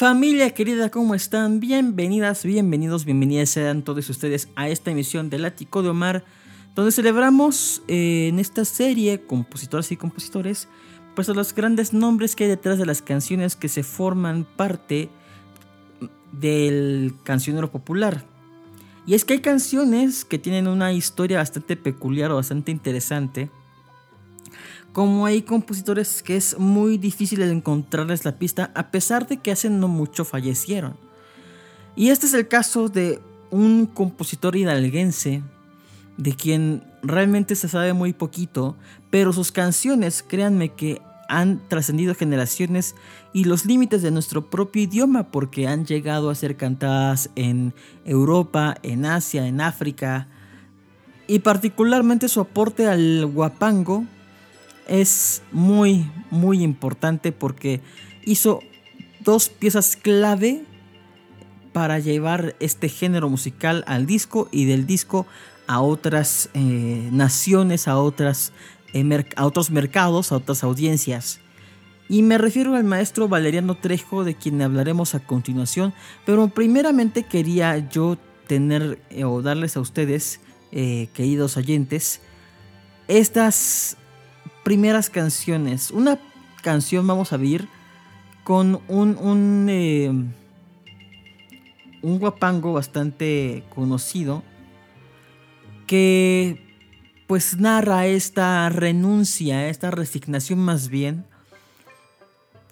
Familia querida, ¿cómo están? Bienvenidas, bienvenidos, bienvenidas sean todos ustedes a esta emisión del Ático de Omar, donde celebramos eh, en esta serie, compositoras y compositores, pues a los grandes nombres que hay detrás de las canciones que se forman parte del cancionero popular. Y es que hay canciones que tienen una historia bastante peculiar o bastante interesante como hay compositores que es muy difícil encontrarles la pista a pesar de que hace no mucho fallecieron. Y este es el caso de un compositor hidalguense de quien realmente se sabe muy poquito, pero sus canciones, créanme que han trascendido generaciones y los límites de nuestro propio idioma porque han llegado a ser cantadas en Europa, en Asia, en África y particularmente su aporte al guapango es muy, muy importante porque hizo dos piezas clave para llevar este género musical al disco y del disco a otras eh, naciones, a, otras, eh, a otros mercados, a otras audiencias. Y me refiero al maestro Valeriano Trejo, de quien hablaremos a continuación, pero primeramente quería yo tener eh, o darles a ustedes, queridos oyentes, estas primeras canciones. Una canción vamos a ver con un, un, eh, un guapango bastante conocido que pues narra esta renuncia, esta resignación más bien,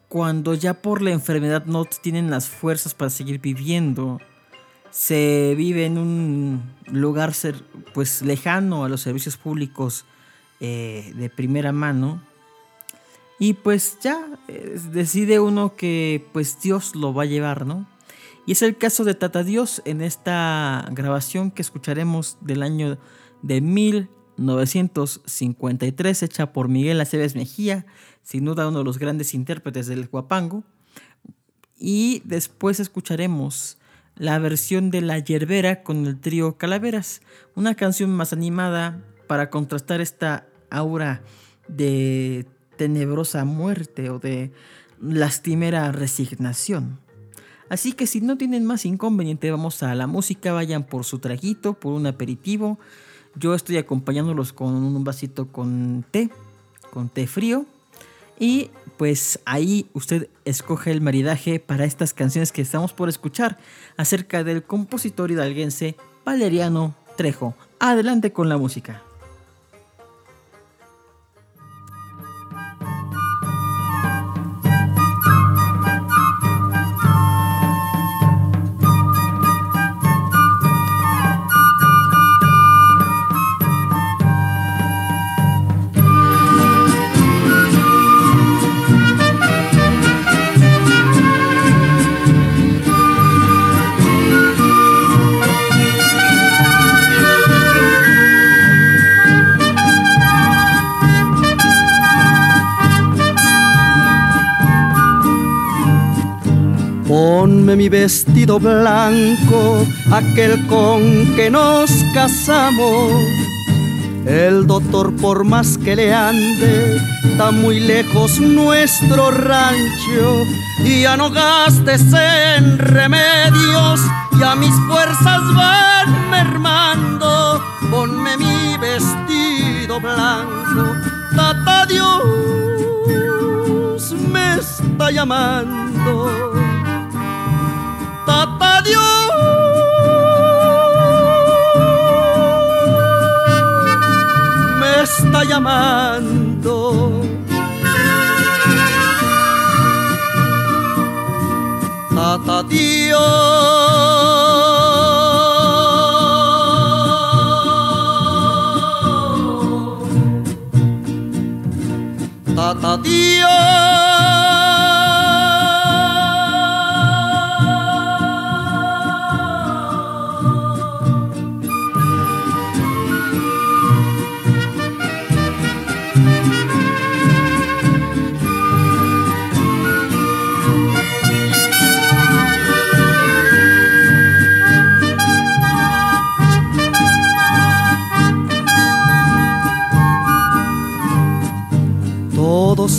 cuando ya por la enfermedad no tienen las fuerzas para seguir viviendo. Se vive en un lugar pues lejano a los servicios públicos eh, de primera mano. Y pues ya decide uno que pues Dios lo va a llevar, ¿no? Y es el caso de Tata Dios en esta grabación que escucharemos del año de 1953, hecha por Miguel Aceves Mejía, sin duda uno de los grandes intérpretes del guapango. Y después escucharemos la versión de La Yerbera con el trío Calaveras, una canción más animada para contrastar esta aura de tenebrosa muerte o de lastimera resignación. Así que si no tienen más inconveniente, vamos a la música, vayan por su traguito, por un aperitivo. Yo estoy acompañándolos con un vasito con té, con té frío. Y pues ahí usted escoge el maridaje para estas canciones que estamos por escuchar acerca del compositor hidalguense Valeriano Trejo. Adelante con la música. Mi vestido blanco, aquel con que nos casamos. El doctor por más que le ande, está muy lejos nuestro rancho y ya no gastes en remedios, ya mis fuerzas van mermando. Ponme mi vestido blanco, tata Dios me está llamando. Dios. Me está llamando. Tata Dios.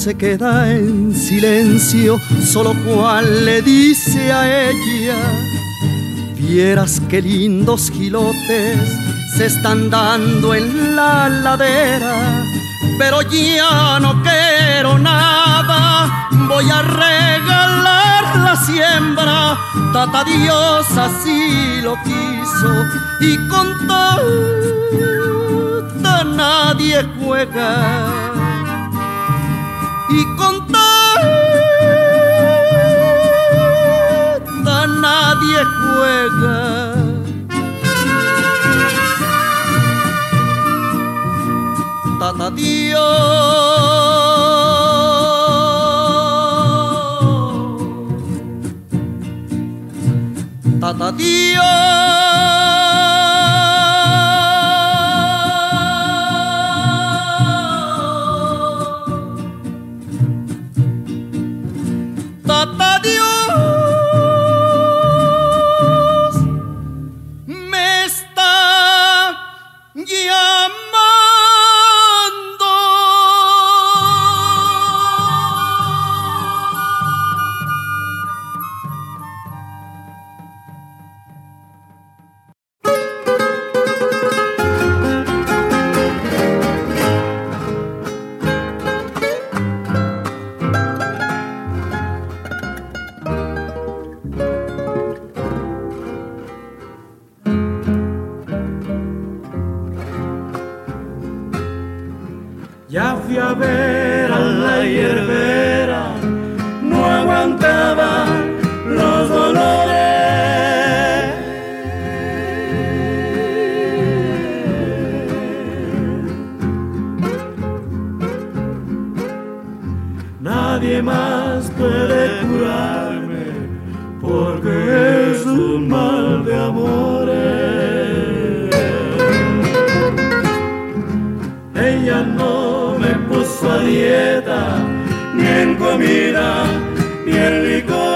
Se queda en silencio, solo Juan le dice a ella, vieras qué lindos gilotes se están dando en la ladera, pero ya no quiero nada, voy a regalar la siembra, tata Dios así lo quiso y con todo nadie juega y con toda nadie juega. fui ver a la comida y el licor.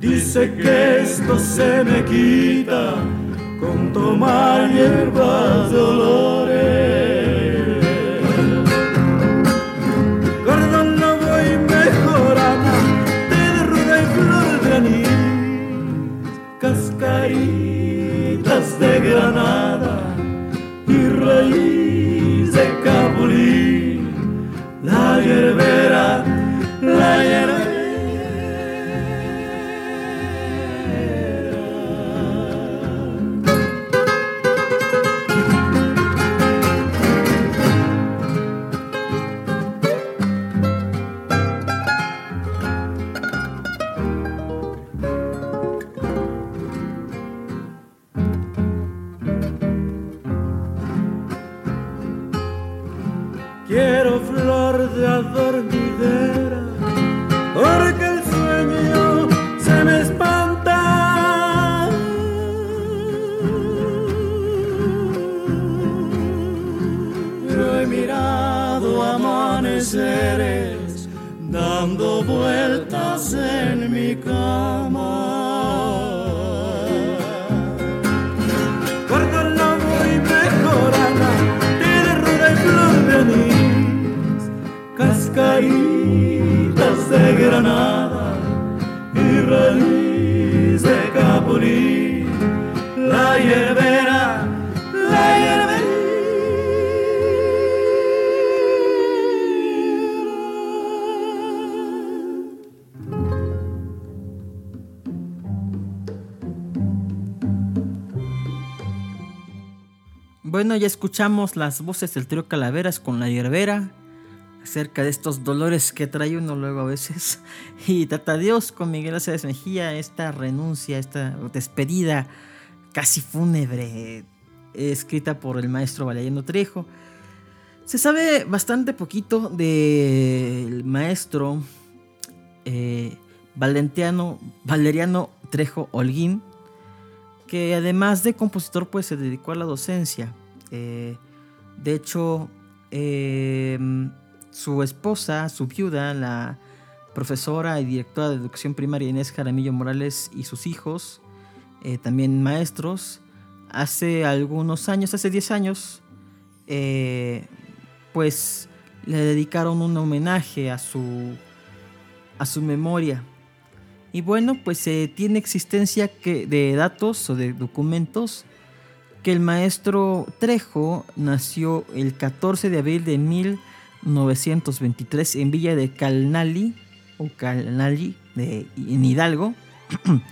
Dice que esto se me quita con tomar hierbas de olor. dando vueltas en mi cama. Guardo el amor y mejorana, tiene ruda flor de anís, cascaritas de granada. Bueno, ya escuchamos las voces del trío Calaveras con la hierbera acerca de estos dolores que trae uno luego a veces. Y Tata Dios con Miguel Aceves Mejía, esta renuncia, esta despedida casi fúnebre, escrita por el maestro Valeriano Trejo. Se sabe bastante poquito del maestro eh, Valeriano Trejo Holguín, que además de compositor pues se dedicó a la docencia. Eh, de hecho, em, su esposa, su viuda, la profesora y directora de educación primaria Inés Jaramillo Morales y sus hijos, eh, también maestros, hace algunos años, hace 10 años, eh, pues le dedicaron un homenaje a su, a su memoria. Y bueno, pues tiene existencia que, de datos o de documentos que el maestro Trejo nació el 14 de abril de 1923 en Villa de Calnali, o Calnali, de, en Hidalgo.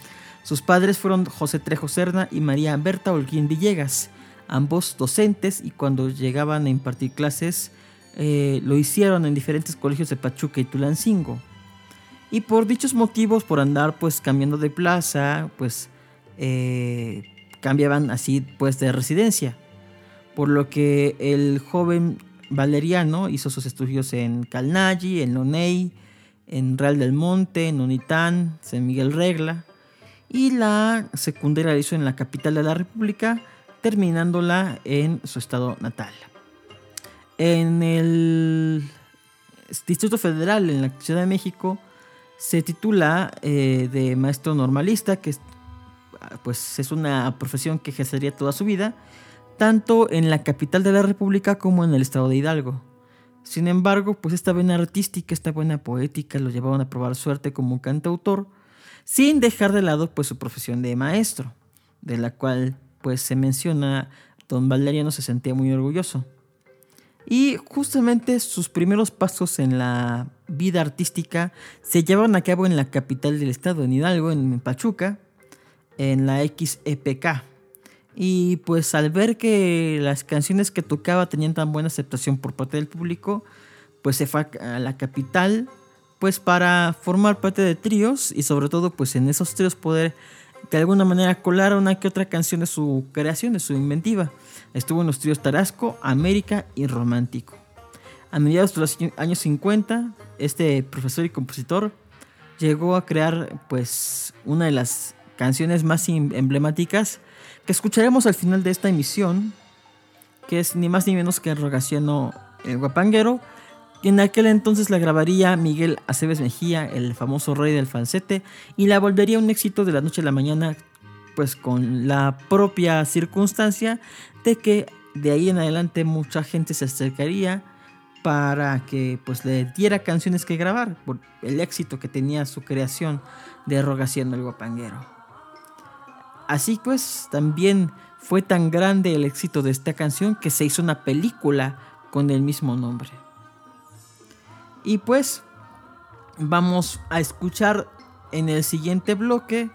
Sus padres fueron José Trejo Serna y María Berta Holguín Villegas, ambos docentes y cuando llegaban a impartir clases eh, lo hicieron en diferentes colegios de Pachuca y Tulancingo. Y por dichos motivos, por andar pues cambiando de plaza, pues eh, cambiaban así pues de residencia. Por lo que el joven Valeriano hizo sus estudios en Calnalli, en Loney, en Real del Monte, en Unitán, San Miguel Regla y la secundaria la hizo en la capital de la República, terminándola en su estado natal. En el Distrito Federal, en la Ciudad de México, se titula eh, de maestro normalista, que pues, es una profesión que ejercería toda su vida, tanto en la capital de la República como en el estado de Hidalgo. Sin embargo, pues esta buena artística, esta buena poética lo llevaban a probar suerte como cantautor, sin dejar de lado pues su profesión de maestro, de la cual pues se menciona don Valeriano se sentía muy orgulloso. Y justamente sus primeros pasos en la vida artística se llevaban a cabo en la capital del estado, en Hidalgo, en Pachuca, en la XEPK. Y pues al ver que las canciones que tocaba tenían tan buena aceptación por parte del público, pues se fue a la capital pues para formar parte de tríos y sobre todo pues en esos tríos poder de alguna manera colar una que otra canción de su creación, de su inventiva. Estuvo en los tríos Tarasco, América y Romántico. A mediados de los años 50, este profesor y compositor llegó a crear pues una de las canciones más em-, emblemáticas que escucharemos al final de esta emisión, que es ni más ni menos que Rogaciano el Guapanguero, en aquel entonces la grabaría Miguel Aceves Mejía, el famoso rey del falsete, y la volvería un éxito de la noche a la mañana, pues con la propia circunstancia de que de ahí en adelante mucha gente se acercaría para que pues le diera canciones que grabar por el éxito que tenía su creación de Rogaciano el Guapanguero. Así pues, también fue tan grande el éxito de esta canción que se hizo una película con el mismo nombre. Y pues vamos a escuchar en el siguiente bloque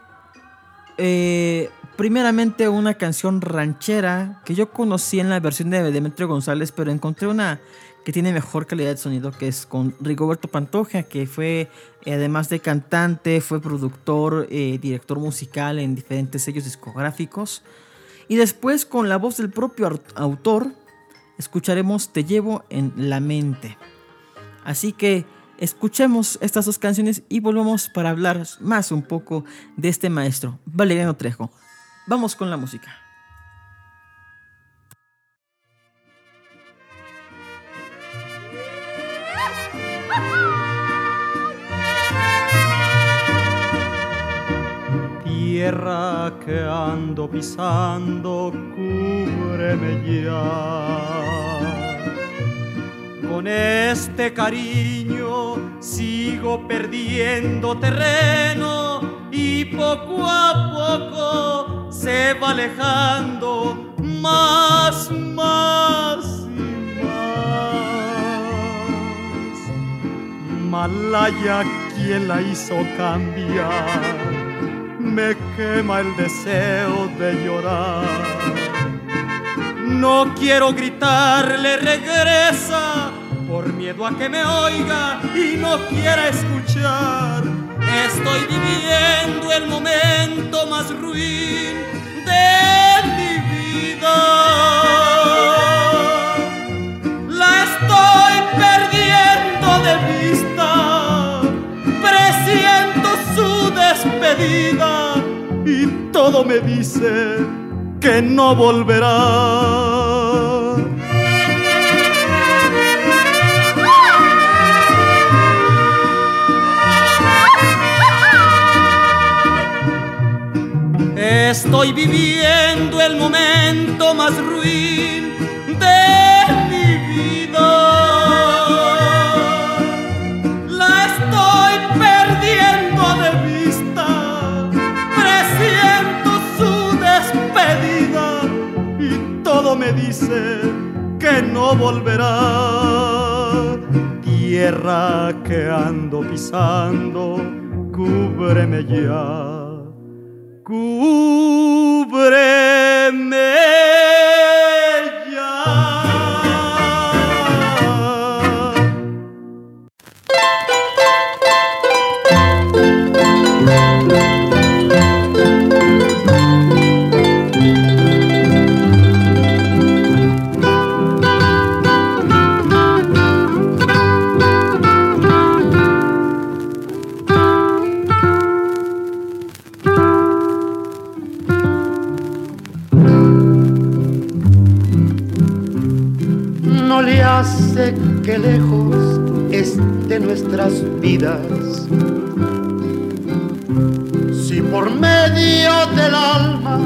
eh, primeramente una canción ranchera que yo conocí en la versión de Demetrio González, pero encontré una que tiene mejor calidad de sonido, que es con Rigoberto Pantoja, que fue, además de cantante, fue productor, eh, director musical en diferentes sellos discográficos. Y después, con la voz del propio autor, escucharemos Te llevo en la mente. Así que escuchemos estas dos canciones y volvemos para hablar más un poco de este maestro, Valeriano Trejo. Vamos con la música. Tierra que ando pisando, cúbreme ya con este cariño sigo perdiendo terreno y poco a poco se va alejando más, más y más. Malaya, quien la hizo cambiar, me quema el deseo de llorar. No quiero gritarle regresa por miedo a que me oiga y no quiera escuchar. Estoy viviendo el momento más ruin de mi vida. La estoy perdiendo de vista, presiento su despedida y todo me dice que no volverá. Estoy viviendo el momento más ruin de mi vida. La estoy perdiendo de vista, presiento su despedida y todo me dice que no volverá. Tierra que ando pisando, cúbreme ya cúbreme. Si por medio del alma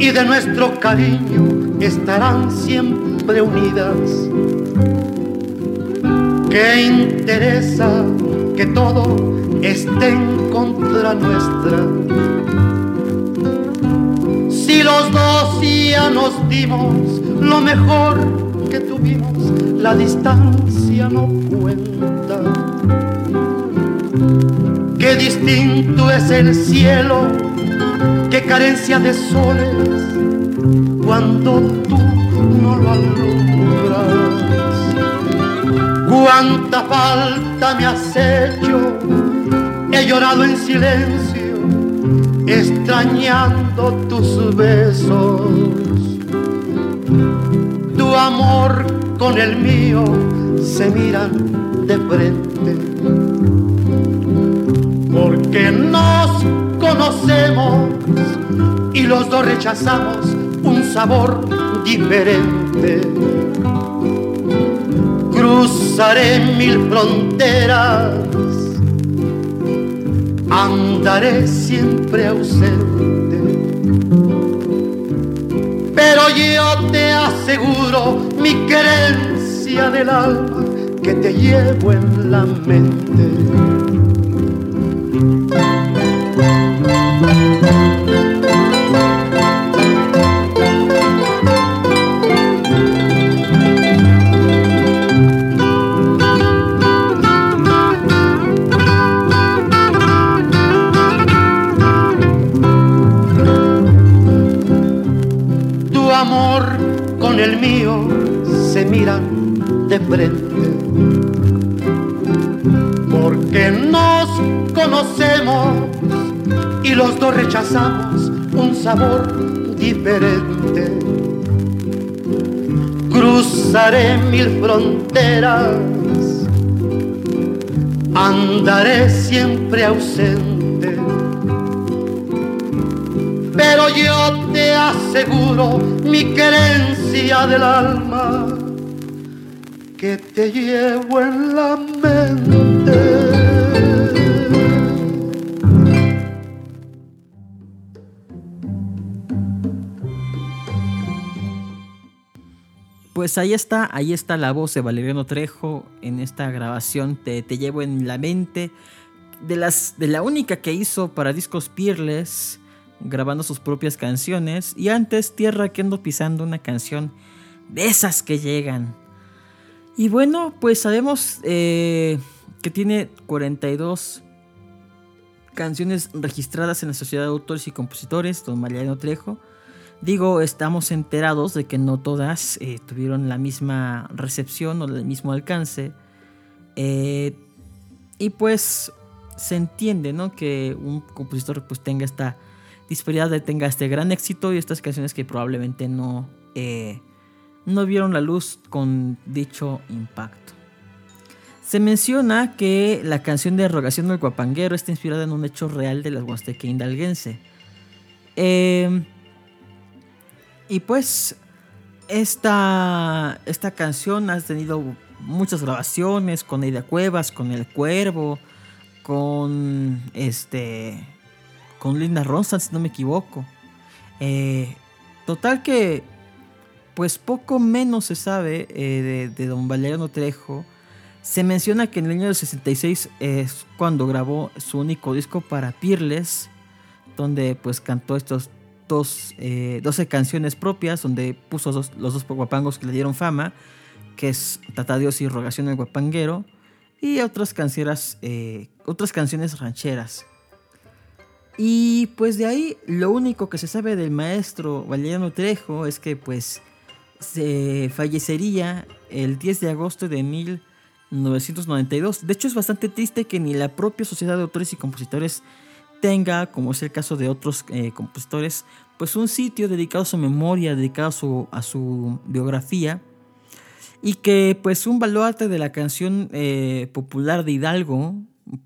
y de nuestro cariño estarán siempre unidas. ¿Qué interesa que todo esté en contra nuestra? Si los dos ya nos dimos lo mejor que tuvimos, la distancia no cuenta. Qué distinto es el cielo, qué carencia de soles, cuando tú no lo alumbras. Cuánta falta me has hecho, he llorado en silencio, extrañando tus besos tu amor con el mío se miran de frente. Porque nos conocemos y los dos rechazamos un sabor diferente. Cruzaré mil fronteras, andaré siempre ausente pero yo te aseguro mi creencia del alma que te llevo en la mente. Rechazamos un sabor diferente. Cruzaré mil fronteras, andaré siempre ausente. Pero yo te aseguro mi querencia del alma que te llevo en la Pues ahí está, ahí está la voz de Valeriano Trejo en esta grabación Te, te llevo en la mente. De, las, de la única que hizo para discos Peerless grabando sus propias canciones. Y antes Tierra que ando pisando una canción de esas que llegan. Y bueno, pues sabemos eh, que tiene 42 canciones registradas en la Sociedad de Autores y Compositores, don Mariano Trejo. Digo, estamos enterados de que no todas eh, tuvieron la misma recepción o el mismo alcance. Eh, y pues se entiende, ¿no? Que un compositor pues tenga esta disparidad tenga este gran éxito y estas canciones que probablemente no, eh, no vieron la luz con dicho impacto. Se menciona que la canción de Rogación del Guapanguero está inspirada en un hecho real de la Huasteca Hidalguense. Em, y pues esta, esta canción ha tenido muchas grabaciones con Aida Cuevas, con El Cuervo, con este con Linda Ronstadt, si no me equivoco. Eh, total que, pues poco menos se sabe de, de, Don Valeriano Trejo. Se menciona que en el año del 66 es cuando grabó su único disco para Peerless, donde pues cantó estos dos, 12 canciones propias, donde puso los dos guapangos que le dieron fama, que es Tata Dios y Rogación del Guapanguero y otras canciones, eh, otras canciones rancheras. Y pues de ahí lo único que se sabe del maestro Valeriano Trejo es que pues se fallecería el 10 de agosto de 1992. De hecho es bastante triste que ni la propia Sociedad de Autores y Compositores tenga, como es el caso de otros eh, compositores, pues un sitio dedicado a su memoria, dedicado a su, a su biografía y que pues un baluarte de la canción eh, popular de Hidalgo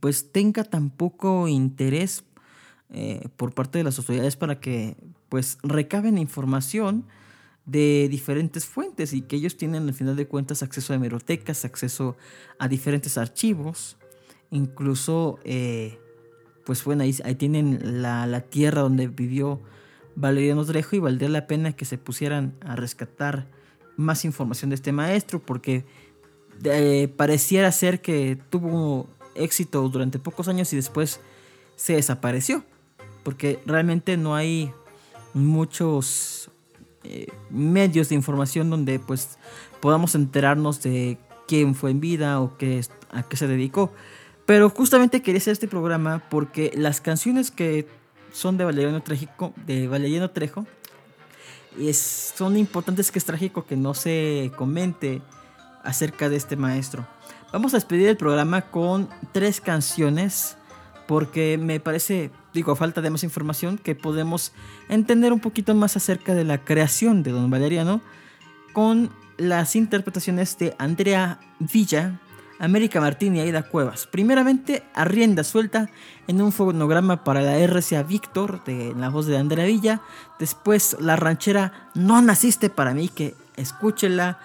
pues tenga tan poco interés eh, por parte de las autoridades para que pues recaben información de diferentes fuentes y que ellos tienen al final de cuentas acceso a hemerotecas, acceso a diferentes archivos, incluso pues bueno, ahí, tienen la, la, tierra donde vivió Valeriano Trejo y valdría la pena que se pusieran a rescatar más información de este maestro porque eh, pareciera ser que tuvo éxito durante pocos años y después se desapareció porque realmente no hay muchos eh, medios de información donde pues podamos enterarnos de quién fue en vida o qué, a qué se dedicó. Pero justamente quería hacer este programa porque las canciones que son de Valeriano, Trejo, de Valeriano Trejo es, son importantes que es trágico que no se comente acerca de este maestro. Vamos a despedir el programa con tres canciones porque me parece, digo, falta de más información, que podemos entender un poquito más acerca de la creación de Don Valeriano con las interpretaciones de Andrea Villa, América Martín y Aida Cuevas. Primeramente, a rienda suelta en un fonograma para la RCA Víctor, de la voz de Andrea Villa. Después, la ranchera No Naciste para mí, que escúchela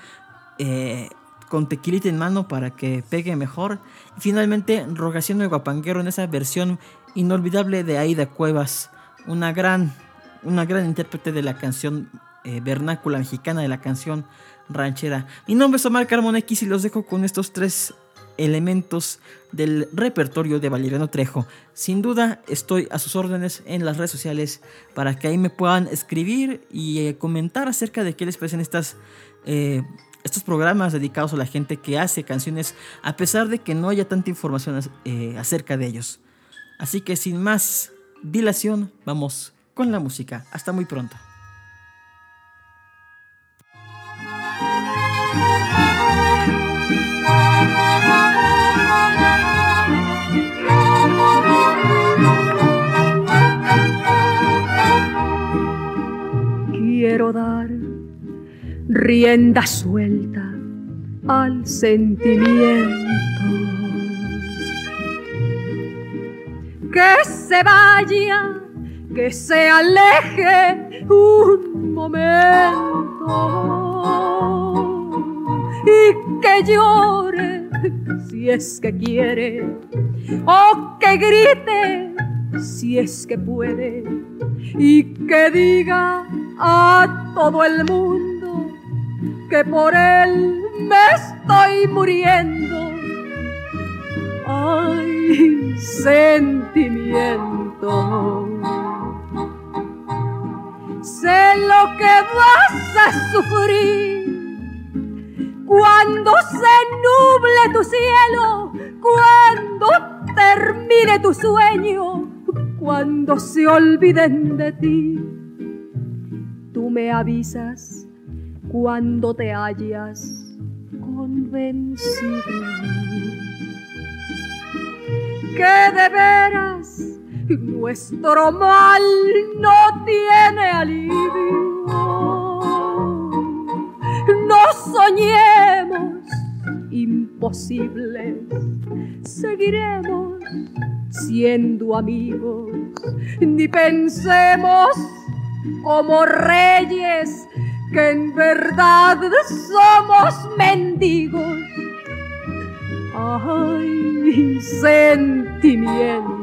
eh, con tequilita en mano para que pegue mejor. Y finalmente, Rogación de Guapanguero en esa versión inolvidable de Aida Cuevas, una gran, una gran intérprete de la canción eh, vernácula mexicana, de la canción ranchera. Mi nombre es Omar Carmon X y los dejo con estos tres elementos del repertorio de Valeriano Trejo. Sin duda estoy a sus órdenes en las redes sociales para que ahí me puedan escribir y eh, comentar acerca de qué les parecen estas, eh, estos programas dedicados a la gente que hace canciones a pesar de que no haya tanta información eh, acerca de ellos. Así que sin más dilación, vamos con la música. Hasta muy pronto. Dar rienda suelta al sentimiento. Que se vaya, que se aleje un momento. Y que llore si es que quiere. O que grite si es que puede. Y que diga a todo el mundo que por él me estoy muriendo. Ay, sentimiento. Sé lo que vas a sufrir cuando se nuble tu cielo, cuando termine tu sueño, cuando se olviden de ti me avisas cuando te hayas convencido. Que de veras nuestro mal no tiene alivio. No soñemos imposibles, seguiremos siendo amigos, ni pensemos como reyes que en verdad somos mendigos. Ay, sentimiento.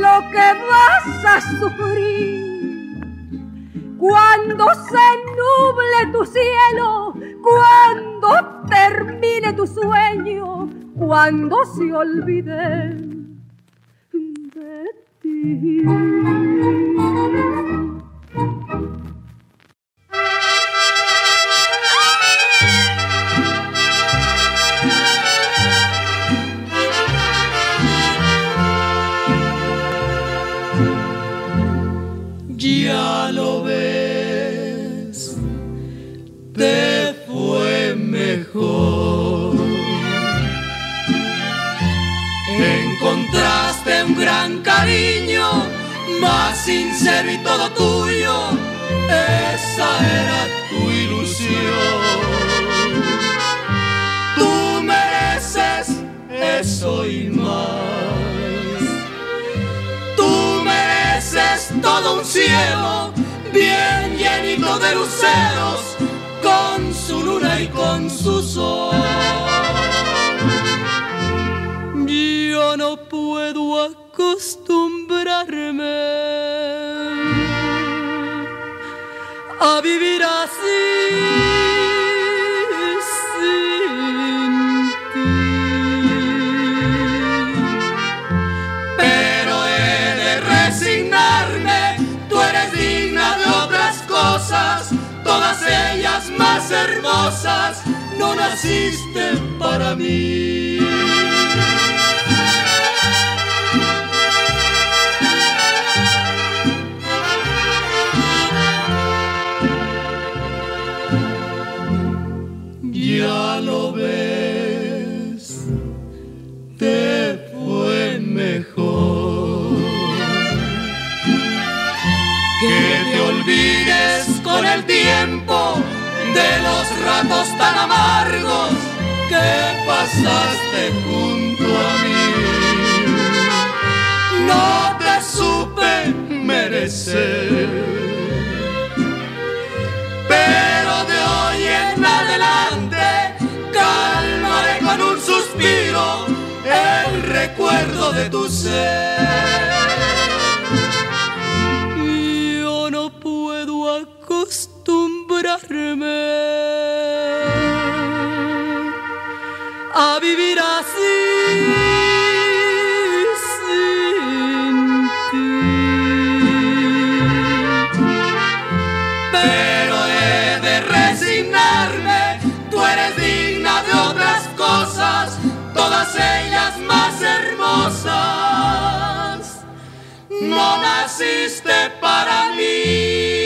lo que vas a sufrir. Cuando se nuble tu cielo, cuando termine tu sueño, cuando se olvide de ti. Sincero y todo tuyo. Esa era tu ilusión. Tú mereces eso y más. Tú mereces todo un cielo bien llenito de luceros, con su luna y con su sol. No puedo acostumbrarme a vivir así. Pero he de resignarme, tú eres digna de otras cosas, todas ellas más hermosas, no naciste para mí. Lo ves, te fue mejor. Que te olvides con el tiempo de los ratos tan amargos que pasaste junto a mí. No te supe merecer. Pero de hoy en adelante el recuerdo de tu ser. Yo no puedo acostumbrarme a vivir así. Naciste para mí.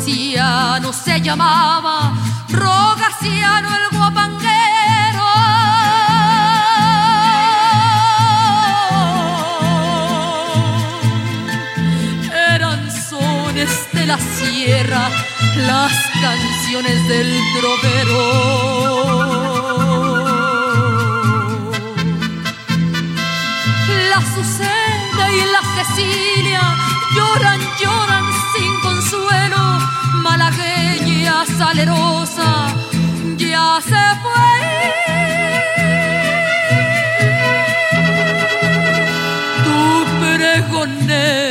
Rogaciano se llamaba, Rogaciano el guapanguero. Eran sones de la sierra, las canciones del trovero. La Azucena y la Cecilia lloran, lloran salerosa ya se fue. Tu pregonero.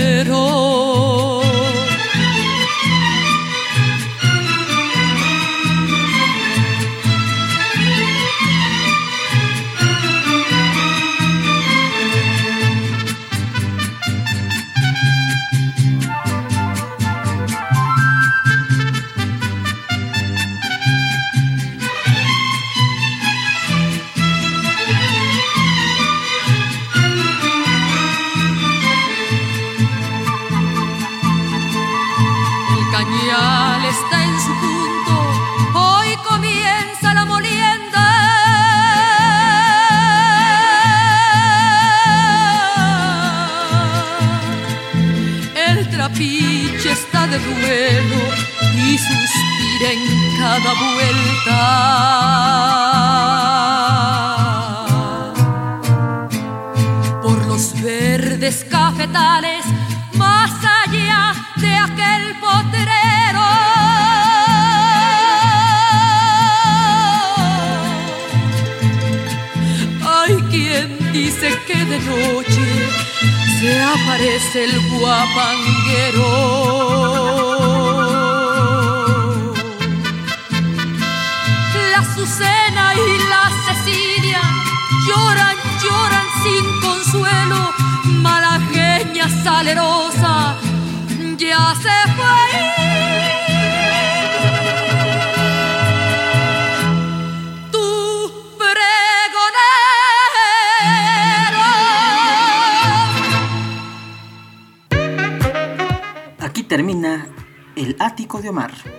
Azucena y la Cecilia lloran, lloran sin consuelo. Malagueña salerosa ya se fue. termina El Ático de Omar.